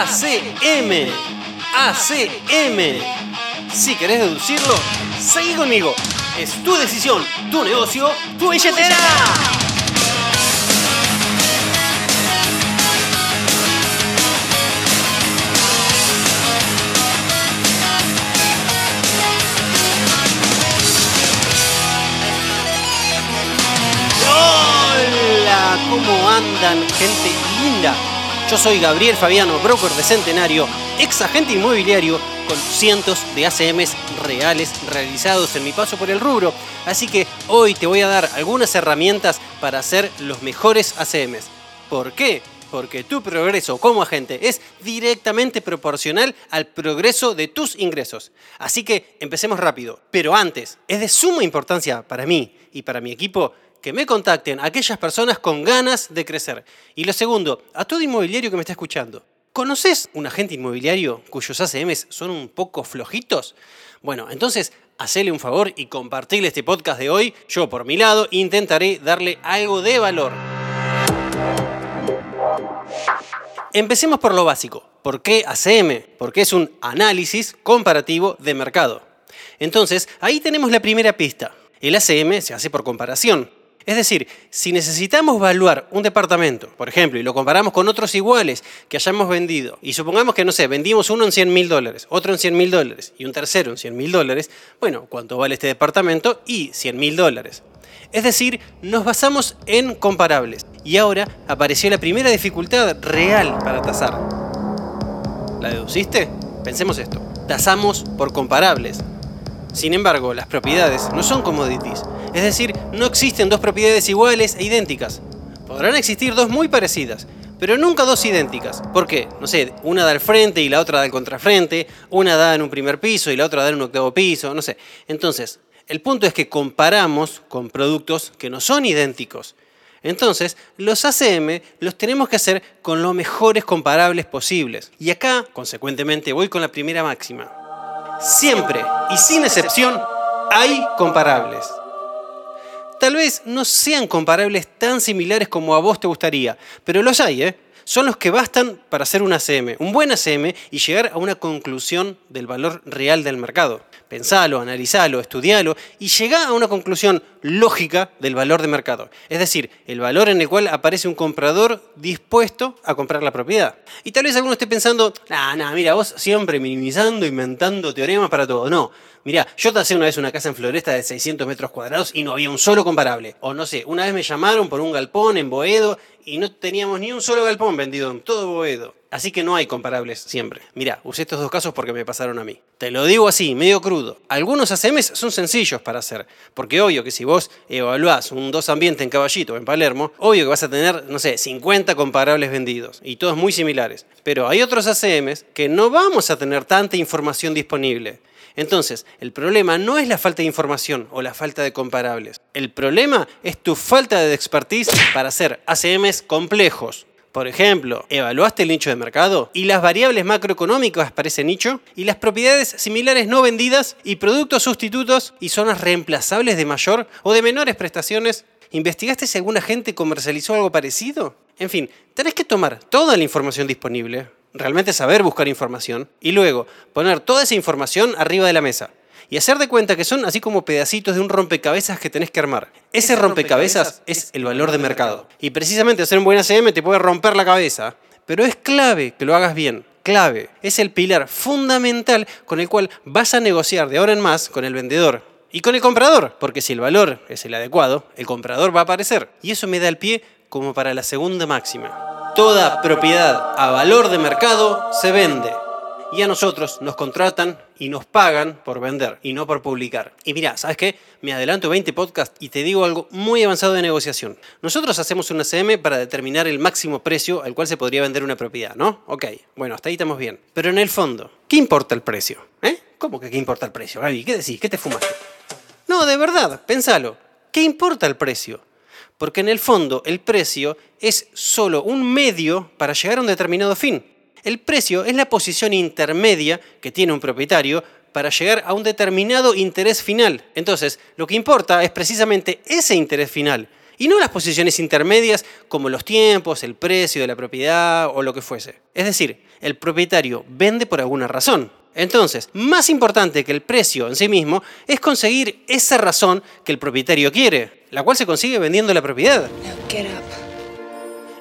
ACM. ACM. Si querés deducirlo, seguí conmigo. Es tu decisión, tu negocio, tu billetera. Hola, ¿cómo andan, gente linda? Yo soy Gabriel Fabiano, broker de Centenario, ex agente inmobiliario con cientos de ACMs reales realizados en mi paso por el rubro. Así que hoy te voy a dar algunas herramientas para hacer los mejores ACMs. ¿Por qué? Porque tu progreso como agente es directamente proporcional al progreso de tus ingresos. Así que empecemos rápido. Pero antes, es de suma importancia para mí y para mi equipo que me contacten aquellas personas con ganas de crecer. Y lo segundo, a todo inmobiliario que me está escuchando. ¿Conoces un agente inmobiliario cuyos ACMs son un poco flojitos? Bueno, entonces hacele un favor y compartirle este podcast de hoy. Yo por mi lado intentaré darle algo de valor. Empecemos por lo básico. ¿Por qué ACM? Porque es un análisis comparativo de mercado. Entonces, ahí tenemos la primera pista. El ACM se hace por comparación. Es decir, si necesitamos evaluar un departamento, por ejemplo, y lo comparamos con otros iguales que hayamos vendido, y supongamos que, no sé, vendimos uno en 100 mil dólares, otro en 100 mil dólares y un tercero en 100 mil dólares, bueno, ¿cuánto vale este departamento? Y 100 mil dólares. Es decir, nos basamos en comparables. Y ahora apareció la primera dificultad real para tasar. ¿La deduciste? Pensemos esto. Tasamos por comparables. Sin embargo, las propiedades no son commodities. Es decir, no existen dos propiedades iguales e idénticas. Podrán existir dos muy parecidas, pero nunca dos idénticas. ¿Por qué? No sé, una da al frente y la otra da al contrafrente, una da en un primer piso y la otra da en un octavo piso, no sé. Entonces, el punto es que comparamos con productos que no son idénticos. Entonces, los ACM los tenemos que hacer con los mejores comparables posibles. Y acá, consecuentemente, voy con la primera máxima. Siempre y sin excepción hay comparables. Tal vez no sean comparables tan similares como a vos te gustaría, pero los hay, ¿eh? Son los que bastan para hacer un ACM, un buen ACM y llegar a una conclusión del valor real del mercado. Pensalo, analizalo, estudialo y llega a una conclusión lógica del valor de mercado. Es decir, el valor en el cual aparece un comprador dispuesto a comprar la propiedad. Y tal vez alguno esté pensando, nah, nah, mira, vos siempre minimizando, inventando teoremas para todo. No, Mirá, yo tasé una vez una casa en Floresta de 600 metros cuadrados y no había un solo comparable. O no sé, una vez me llamaron por un galpón en Boedo y no teníamos ni un solo galpón vendido en todo Boedo. Así que no hay comparables siempre. Mirá, usé estos dos casos porque me pasaron a mí. Te lo digo así, medio crudo. Algunos ACMs son sencillos para hacer, porque obvio que si vos evaluás un dos ambiente en Caballito o en Palermo, obvio que vas a tener, no sé, 50 comparables vendidos y todos muy similares. Pero hay otros ACMs que no vamos a tener tanta información disponible. Entonces, el problema no es la falta de información o la falta de comparables. El problema es tu falta de expertise para hacer ACMs complejos. Por ejemplo, ¿evaluaste el nicho de mercado? ¿Y las variables macroeconómicas para ese nicho? ¿Y las propiedades similares no vendidas? ¿Y productos sustitutos y zonas reemplazables de mayor o de menores prestaciones? ¿Investigaste si alguna gente comercializó algo parecido? En fin, tenés que tomar toda la información disponible, realmente saber buscar información y luego poner toda esa información arriba de la mesa y hacer de cuenta que son así como pedacitos de un rompecabezas que tenés que armar. Ese, rompecabezas, es el valor de mercado. Y precisamente hacer un buen ACM te puede romper la cabeza, pero es clave que lo hagas bien. Clave. Es el pilar fundamental con el cual vas a negociar de ahora en más con el vendedor y con el comprador, porque si el valor es el adecuado, el comprador va a aparecer. Y eso me da el pie como para la segunda máxima. Toda propiedad a valor de mercado se vende. Y a nosotros nos contratan y nos pagan por vender y no por publicar. Y mira, ¿sabes qué? Me adelanto 20 podcasts y te digo algo muy avanzado de negociación. Nosotros hacemos una CM para determinar el máximo precio al cual se podría vender una propiedad, ¿no? Ok, bueno, hasta ahí estamos bien. Pero en el fondo, ¿qué importa el precio? ¿Eh? ¿Cómo que qué importa el precio, Gaby? ¿Qué decís? ¿Qué te fumaste? No, de verdad, pensalo. ¿Qué importa el precio? Porque en el fondo el precio es solo un medio para llegar a un determinado fin. El precio es la posición intermedia que tiene un propietario para llegar a un determinado interés final. Entonces, lo que importa es precisamente ese interés final y no las posiciones intermedias como los tiempos, el precio de la propiedad o lo que fuese. Es decir, el propietario vende por alguna razón. Entonces, más importante que el precio en sí mismo es conseguir esa razón que el propietario quiere, la cual se consigue vendiendo la propiedad.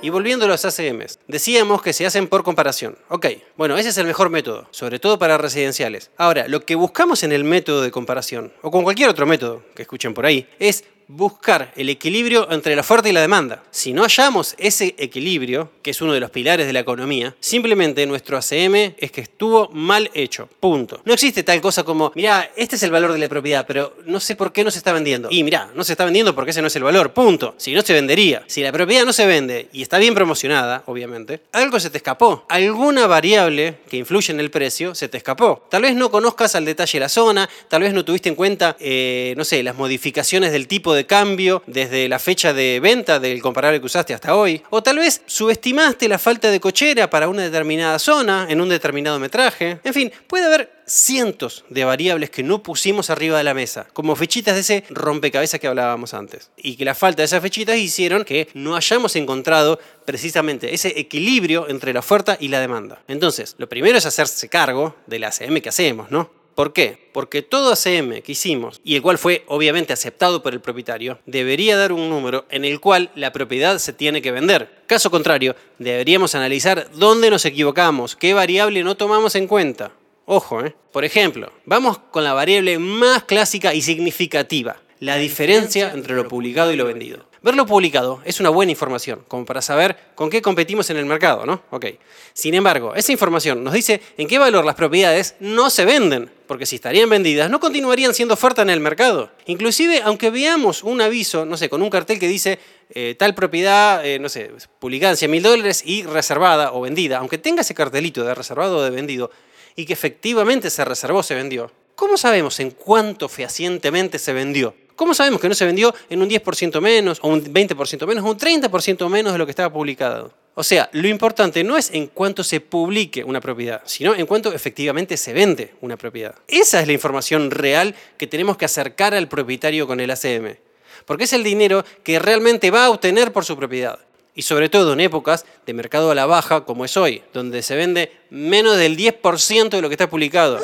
Y volviendo a los ACMs, decíamos que se hacen por comparación. Ok, bueno, ese es el mejor método, sobre todo para residenciales. Ahora, lo que buscamos en el método de comparación, o con cualquier otro método que escuchen por ahí, es buscar el equilibrio entre la oferta y la demanda. Si no hallamos ese equilibrio, que es uno de los pilares de la economía, simplemente nuestro ACM es que estuvo mal hecho. Punto. No existe tal cosa como, mira, este es el valor de la propiedad, pero no sé por qué no se está vendiendo. Y mira, no se está vendiendo porque ese no es el valor. Punto. Si no se vendería. Si la propiedad no se vende y está bien promocionada, obviamente, algo se te escapó. Alguna variable que influye en el precio se te escapó. Tal vez no conozcas al detalle la zona, tal vez no tuviste en cuenta, eh, no sé, las modificaciones del tipo de de cambio desde la fecha de venta del comparable que usaste hasta hoy. O tal vez subestimaste la falta de cochera para una determinada zona en un determinado metraje. En fin, puede haber cientos de variables que no pusimos arriba de la mesa, como fechitas de ese rompecabezas que hablábamos antes. Y que la falta de esas fechitas hicieron que no hayamos encontrado precisamente ese equilibrio entre la oferta y la demanda. Entonces, lo primero es hacerse cargo de la ACM que hacemos, ¿no? ¿Por qué? Porque todo ACM que hicimos, y el cual fue obviamente aceptado por el propietario, debería dar un número en el cual la propiedad se tiene que vender. Caso contrario, deberíamos analizar dónde nos equivocamos, qué variable no tomamos en cuenta. Ojo, ¿eh? Por ejemplo, vamos con la variable más clásica y significativa, la diferencia entre lo publicado y lo vendido. Verlo publicado es una buena información, como para saber con qué competimos en el mercado, ¿no? Ok. Sin embargo, esa información nos dice en qué valor las propiedades no se venden, porque si estarían vendidas, no continuarían siendo oferta en el mercado. Inclusive, aunque veamos un aviso, no sé, con un cartel que dice eh, tal propiedad, eh, no sé, publicada en 100 mil dólares y reservada o vendida, aunque tenga ese cartelito de reservado o de vendido, y que efectivamente se reservó, se vendió, ¿cómo sabemos en cuánto fehacientemente se vendió? ¿Cómo sabemos que no se vendió en un 10% menos, o un 20% menos, o un 30% menos de lo que estaba publicado? O sea, lo importante no es en cuánto se publique una propiedad, sino en cuánto efectivamente se vende una propiedad. Esa es la información real que tenemos que acercar al propietario con el ACM. Porque es el dinero que realmente va a obtener por su propiedad. Y sobre todo en épocas de mercado a la baja como es hoy, donde se vende menos del 10% de lo que está publicado.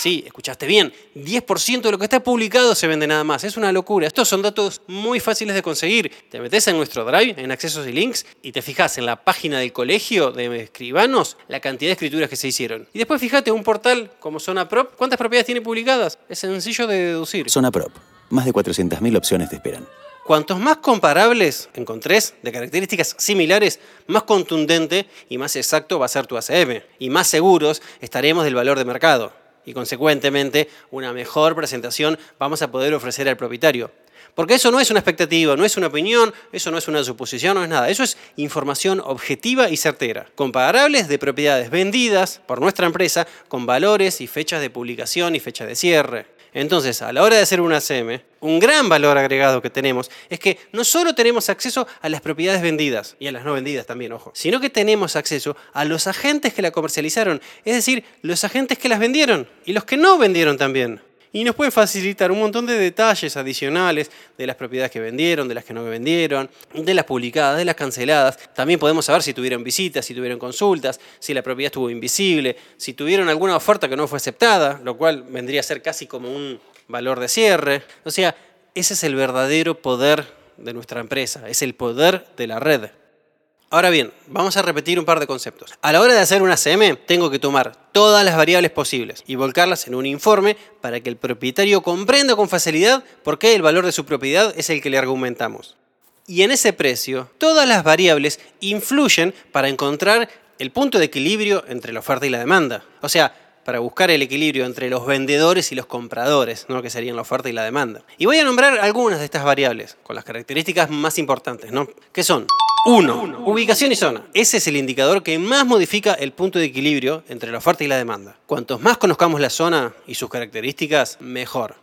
Sí, escuchaste bien, 10% de lo que está publicado se vende nada más. Es una locura. Estos son datos muy fáciles de conseguir. Te metes en nuestro Drive, en accesos y links, y te fijas en la página del colegio de escribanos la cantidad de escrituras que se hicieron. Y después fíjate, un portal como Zona Prop, ¿cuántas propiedades tiene publicadas? Es sencillo de deducir. Zona Prop, más de 400.000 opciones te esperan. Cuantos más comparables encontres de características similares, más contundente y más exacto va a ser tu ACM. Y más seguros estaremos del valor de mercado y consecuentemente una mejor presentación vamos a poder ofrecer al propietario. Porque eso no es una expectativa, no es una opinión, eso no es una suposición, no es nada. Eso es información objetiva y certera. Comparables de propiedades vendidas por nuestra empresa con valores y fechas de publicación y fecha de cierre. Entonces, a la hora de hacer una ACM, un gran valor agregado que tenemos es que no solo tenemos acceso a las propiedades vendidas, y a las no vendidas también, ojo, sino que tenemos acceso a los agentes que la comercializaron, es decir, los agentes que las vendieron y los que no vendieron también y nos puede facilitar un montón de detalles adicionales de las propiedades que vendieron, de las que no vendieron, de las publicadas, de las canceladas. También podemos saber si tuvieron visitas, si tuvieron consultas, si la propiedad estuvo invisible, si tuvieron alguna oferta que no fue aceptada, lo cual vendría a ser casi como un valor de cierre. O sea, ese es el verdadero poder de nuestra empresa, es el poder de la red. Ahora bien, vamos a repetir un par de conceptos. A la hora de hacer una CM, tengo que tomar todas las variables posibles y volcarlas en un informe para que el propietario comprenda con facilidad por qué el valor de su propiedad es el que le argumentamos. Y en ese precio, todas las variables influyen para encontrar el punto de equilibrio entre la oferta y la demanda. O sea, para buscar el equilibrio entre los vendedores y los compradores, ¿no? que serían la oferta y la demanda. Y voy a nombrar algunas de estas variables, con las características más importantes, ¿no? que son 1. Ubicación y zona. Ese es el indicador que más modifica el punto de equilibrio entre la oferta y la demanda. Cuantos más conozcamos la zona y sus características, mejor.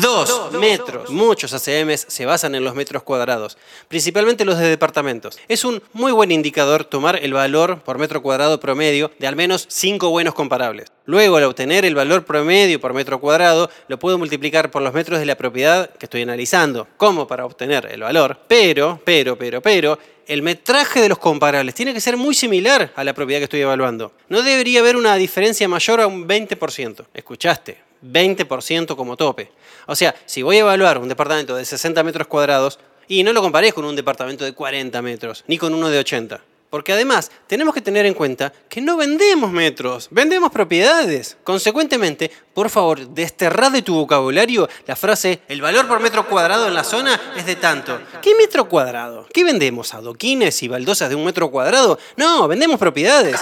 2 metros. Muchos ACMs se basan en los metros cuadrados, principalmente los de departamentos. Es un muy buen indicador tomar el valor por metro cuadrado promedio de al menos 5 buenos comparables. Luego, al obtener el valor promedio por metro cuadrado, lo puedo multiplicar por los metros de la propiedad que estoy analizando, como para obtener el valor. Pero, pero, pero, pero, el metraje de los comparables tiene que ser muy similar a la propiedad que estoy evaluando. No debería haber una diferencia mayor a un 20%. ¿Escuchaste? 20% como tope. O sea, si voy a evaluar un departamento de 60 metros cuadrados, y no lo comparé con un departamento de 40 metros, ni con uno de 80. Porque además tenemos que tener en cuenta que no vendemos metros, vendemos propiedades. Consecuentemente, por favor, desterrad de tu vocabulario la frase el valor por metro cuadrado en la zona es de tanto. ¿Qué metro cuadrado? ¿Qué vendemos? ¿Adoquines y baldosas de un metro cuadrado? No, vendemos propiedades.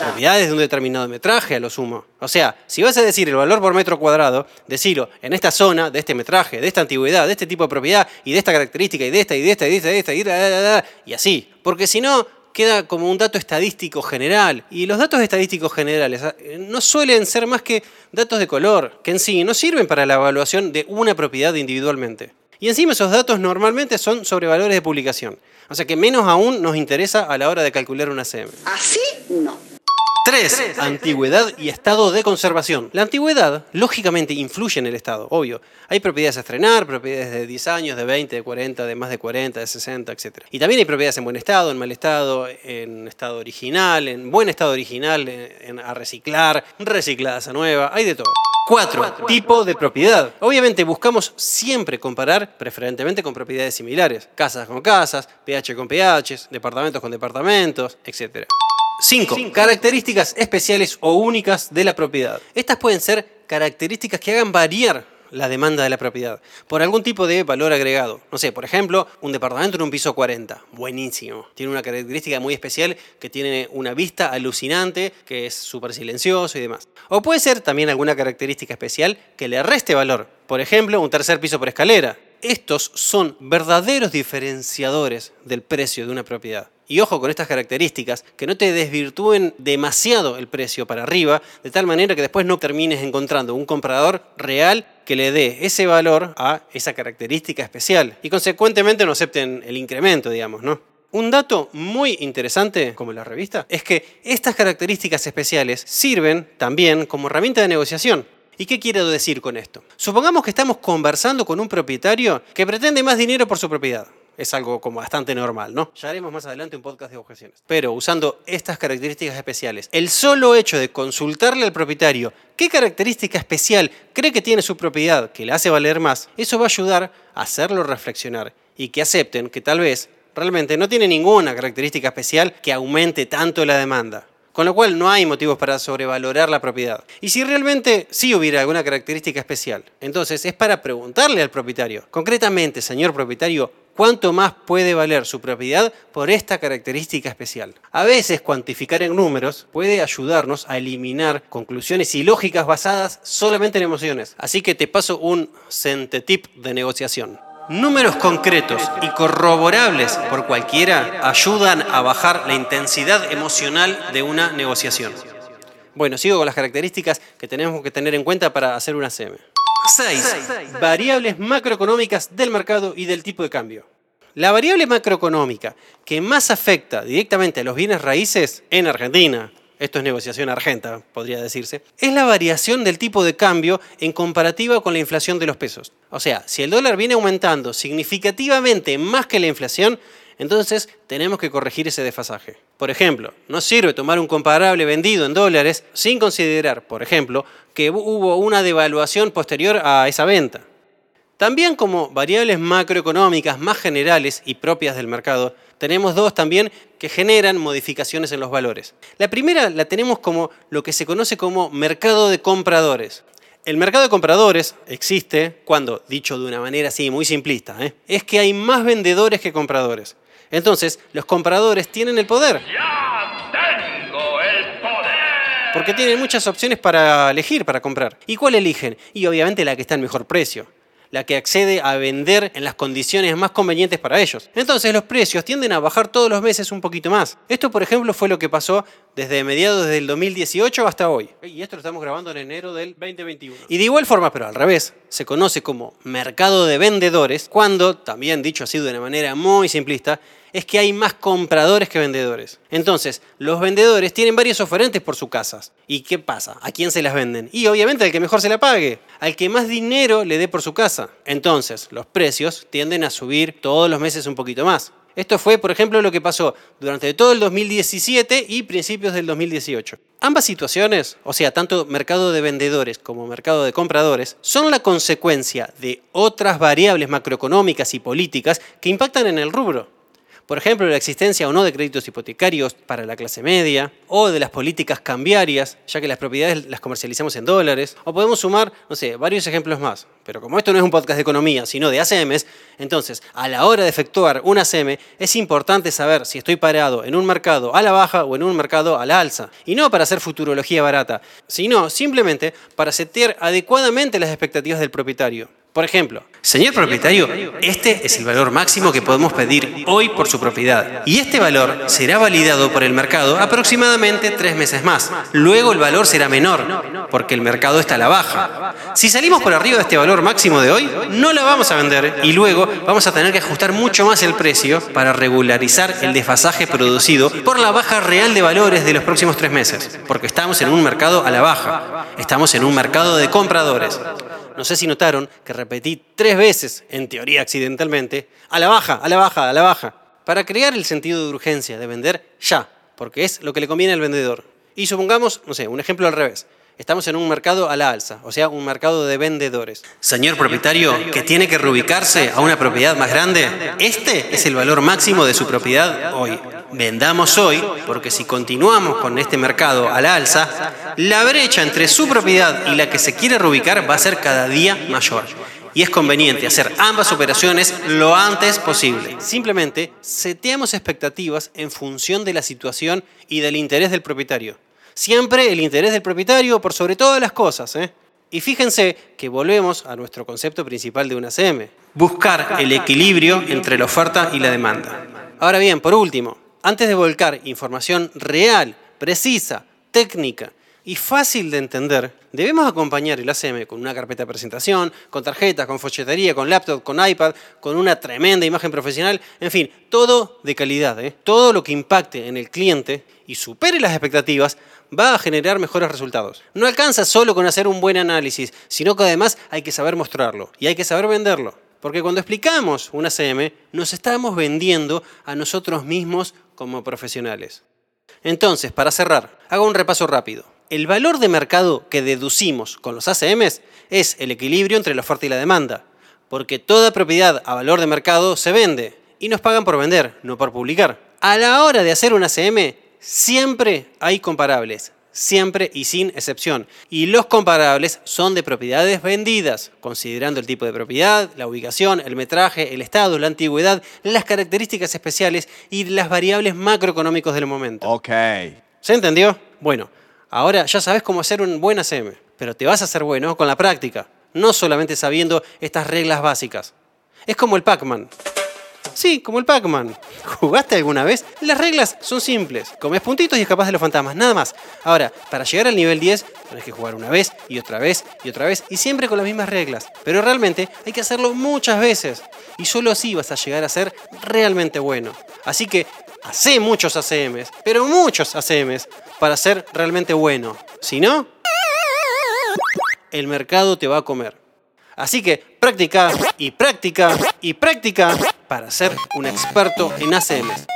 Propiedades de un determinado metraje a lo sumo. O sea, si vas a decir el valor por metro cuadrado, decilo en esta zona, de este metraje, de esta antigüedad, de este tipo de propiedad y de esta característica y de esta y de esta y de esta y de esta y, de esta, y así. Porque si no, queda como un dato estadístico general. Y los datos estadísticos generales ah, no suelen ser más que datos de color, que en sí no sirven para la evaluación de una propiedad individualmente. Y encima esos datos normalmente son sobre valores de publicación. O sea que menos aún nos interesa a la hora de calcular una CM. Así no. 3. Antigüedad y estado de conservación. La antigüedad, lógicamente, influye en el estado, obvio. Hay propiedades a estrenar, propiedades de 10 años, de 20, de 40, de más de 40, de 60, etc. Y también hay propiedades en buen estado, en mal estado, en estado original, en buen estado original, en, a reciclar, recicladas a nueva, hay de todo. 4. Tipo de propiedad. Obviamente buscamos siempre comparar, preferentemente con propiedades similares. Casas con casas, pH con pH, departamentos con departamentos, etc. 5. Características especiales o únicas de la propiedad. Estas pueden ser características que hagan variar la demanda de la propiedad por algún tipo de valor agregado. No sé, por ejemplo, un departamento en un piso 40. Buenísimo. Tiene una característica muy especial que tiene una vista alucinante, que es súper silencioso y demás. O puede ser también alguna característica especial que le reste valor. Por ejemplo, un tercer piso por escalera. Estos son verdaderos diferenciadores del precio de una propiedad. Y ojo con estas características, que no te desvirtúen demasiado el precio para arriba, de tal manera que después no termines encontrando un comprador real que le dé ese valor a esa característica especial y consecuentemente no acepten el incremento, digamos, ¿no? Un dato muy interesante, como la revista, es que estas características especiales sirven también como herramienta de negociación. ¿Y qué quiero decir con esto? Supongamos que estamos conversando con un propietario que pretende más dinero por su propiedad es algo como bastante normal, ¿no? Ya haremos más adelante un podcast de objeciones. Pero usando estas características especiales, el solo hecho de consultarle al propietario qué característica especial cree que tiene su propiedad que le hace valer más, eso va a ayudar a hacerlo reflexionar y que acepten que tal vez realmente no tiene ninguna característica especial que aumente tanto la demanda. Con lo cual no hay motivos para sobrevalorar la propiedad. Y si realmente sí hubiera alguna característica especial, entonces es para preguntarle al propietario, concretamente, señor propietario, cuánto más puede valer su propiedad por esta característica especial. A veces cuantificar en números puede ayudarnos a eliminar conclusiones ilógicas basadas solamente en emociones. Así que te paso un centetip de negociación. Números concretos y corroborables por cualquiera ayudan a bajar la intensidad emocional de una negociación. Bueno, sigo con las características que tenemos que tener en cuenta para hacer una CM. 6. Variables macroeconómicas del mercado y del tipo de cambio. La variable macroeconómica que más afecta directamente a los bienes raíces en Argentina, esto es negociación argenta, podría decirse, es la variación del tipo de cambio en comparativa con la inflación de los pesos. O sea, si el dólar viene aumentando significativamente más que la inflación, entonces tenemos que corregir ese desfasaje. Por ejemplo, no sirve tomar un comparable vendido en dólares sin considerar, por ejemplo, que hubo una devaluación posterior a esa venta. También como variables macroeconómicas más generales y propias del mercado, tenemos dos también que generan modificaciones en los valores. La primera la tenemos como lo que se conoce como mercado de compradores. El mercado de compradores existe cuando, dicho de una manera así muy simplista, ¿eh? es que hay más vendedores que compradores. Entonces, los compradores tienen el poder. ¡Ya tengo el poder! Porque tienen muchas opciones para elegir, para comprar. ¿Y cuál eligen? Y obviamente la que está en mejor precio. La que accede a vender en las condiciones más convenientes para ellos. Entonces los precios tienden a bajar todos los meses un poquito más. Esto, por ejemplo, fue lo que pasó desde mediados del 2018 hasta hoy. Y esto lo estamos grabando en enero del 2021. Y de igual forma, pero al revés, se conoce como mercado de vendedores cuando, también dicho así de una manera muy simplista, es que hay más compradores que vendedores. Entonces, los vendedores tienen varios oferentes por sus casas. ¿Y qué pasa? ¿A quién se las venden? Y obviamente al que mejor se la pague, al que más dinero le dé por su casa. Entonces, los precios tienden a subir todos los meses un poquito más. Esto fue, por ejemplo, lo que pasó durante todo el 2017 y principios del 2018. Ambas situaciones, o sea, tanto mercado de vendedores como mercado de compradores, son la consecuencia de otras variables macroeconómicas y políticas que impactan en el rubro. Por ejemplo, la existencia o no de créditos hipotecarios para la clase media, o de las políticas cambiarias, ya que las propiedades las comercializamos en dólares, o podemos sumar, no sé, varios ejemplos más. Pero como esto no es un podcast de economía, sino de ACMs, entonces, a la hora de efectuar un ACM, es importante saber si estoy parado en un mercado a la baja o en un mercado a la alza. Y no para hacer futurología barata, sino simplemente para setear adecuadamente las expectativas del propietario. Por ejemplo, señor propietario, este es el valor máximo que podemos pedir hoy por su propiedad. Y este valor será validado por el mercado aproximadamente tres meses más. Luego el valor será menor, porque el mercado está a la baja. Si salimos por arriba de este valor máximo de hoy, no la vamos a vender y luego vamos a tener que ajustar mucho más el precio para regularizar el desfasaje producido por la baja real de valores de los próximos tres meses. Porque estamos en un mercado a la baja. Estamos en un mercado de compradores. No sé si notaron que repetí tres veces, en teoría accidentalmente, a la baja, a la baja, a la baja, para crear el sentido de urgencia de vender ya, porque es lo que le conviene al vendedor. Y supongamos, no sé, un ejemplo al revés. Estamos en un mercado a la alza, o sea, un mercado de vendedores. Señor propietario, que tiene que reubicarse a una propiedad más grande, este es el valor máximo de su propiedad hoy. Vendamos hoy, porque si continuamos con este mercado a la alza, la brecha entre su propiedad y la que se quiere reubicar va a ser cada día mayor. Y es conveniente hacer ambas operaciones lo antes posible. Simplemente seteamos expectativas en función de la situación y del interés del propietario. Siempre el interés del propietario por sobre todas las cosas. ¿eh? Y fíjense que volvemos a nuestro concepto principal de una CM. Buscar el equilibrio entre la oferta y la demanda. Ahora bien, por último, antes de volcar información real, precisa, técnica y fácil de entender, debemos acompañar el ACM con una carpeta de presentación, con tarjetas, con folletería, con laptop, con iPad, con una tremenda imagen profesional, en fin, todo de calidad. ¿eh? Todo lo que impacte en el cliente y supere las expectativas va a generar mejores resultados. No alcanza solo con hacer un buen análisis, sino que además hay que saber mostrarlo y hay que saber venderlo. Porque cuando explicamos una CM, nos estamos vendiendo a nosotros mismos como profesionales. Entonces, para cerrar, hago un repaso rápido. El valor de mercado que deducimos con los ACMs es el equilibrio entre la oferta y la demanda, porque toda propiedad a valor de mercado se vende y nos pagan por vender, no por publicar. A la hora de hacer un ACM, Siempre hay comparables, siempre y sin excepción. Y los comparables son de propiedades vendidas, considerando el tipo de propiedad, la ubicación, el metraje, el estado, la antigüedad, las características especiales y las variables macroeconómicos del momento. Ok. ¿Se entendió? Bueno, ahora ya sabes cómo hacer un buen ACM, pero te vas a hacer bueno con la práctica, no solamente sabiendo estas reglas básicas. Es como el Pac-Man. Sí, como el Pac-Man. ¿Jugaste alguna vez? Las reglas son simples. Comes puntitos y escapas de los fantasmas, nada más. Ahora, para llegar al nivel 10, tienes que jugar una vez y otra vez y otra vez y siempre con las mismas reglas. Pero realmente hay que hacerlo muchas veces. Y solo así vas a llegar a ser realmente bueno. Así que hace muchos ACMs, pero muchos ACMs, para ser realmente bueno. Si no, el mercado te va a comer. Así que práctica y práctica y práctica para ser un experto en ACMs.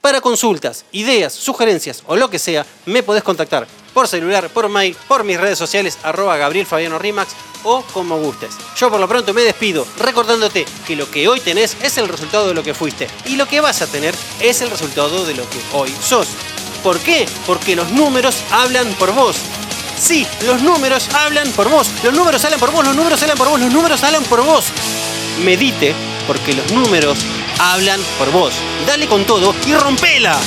Para consultas, ideas, sugerencias o lo que sea, me podés contactar por celular, por mail, por mis redes sociales, arroba Gabriel Fabiano Rimax o como gustes. Yo por lo pronto me despido recordándote que lo que hoy tenés es el resultado de lo que fuiste y lo que vas a tener es el resultado de lo que hoy sos. ¿Por qué? Porque los números hablan por vos. Sí, los números hablan por vos. Los números hablan por vos, los números hablan por vos, los números hablan por vos. Medite, porque los números hablan por vos. Dale con todo y rompela.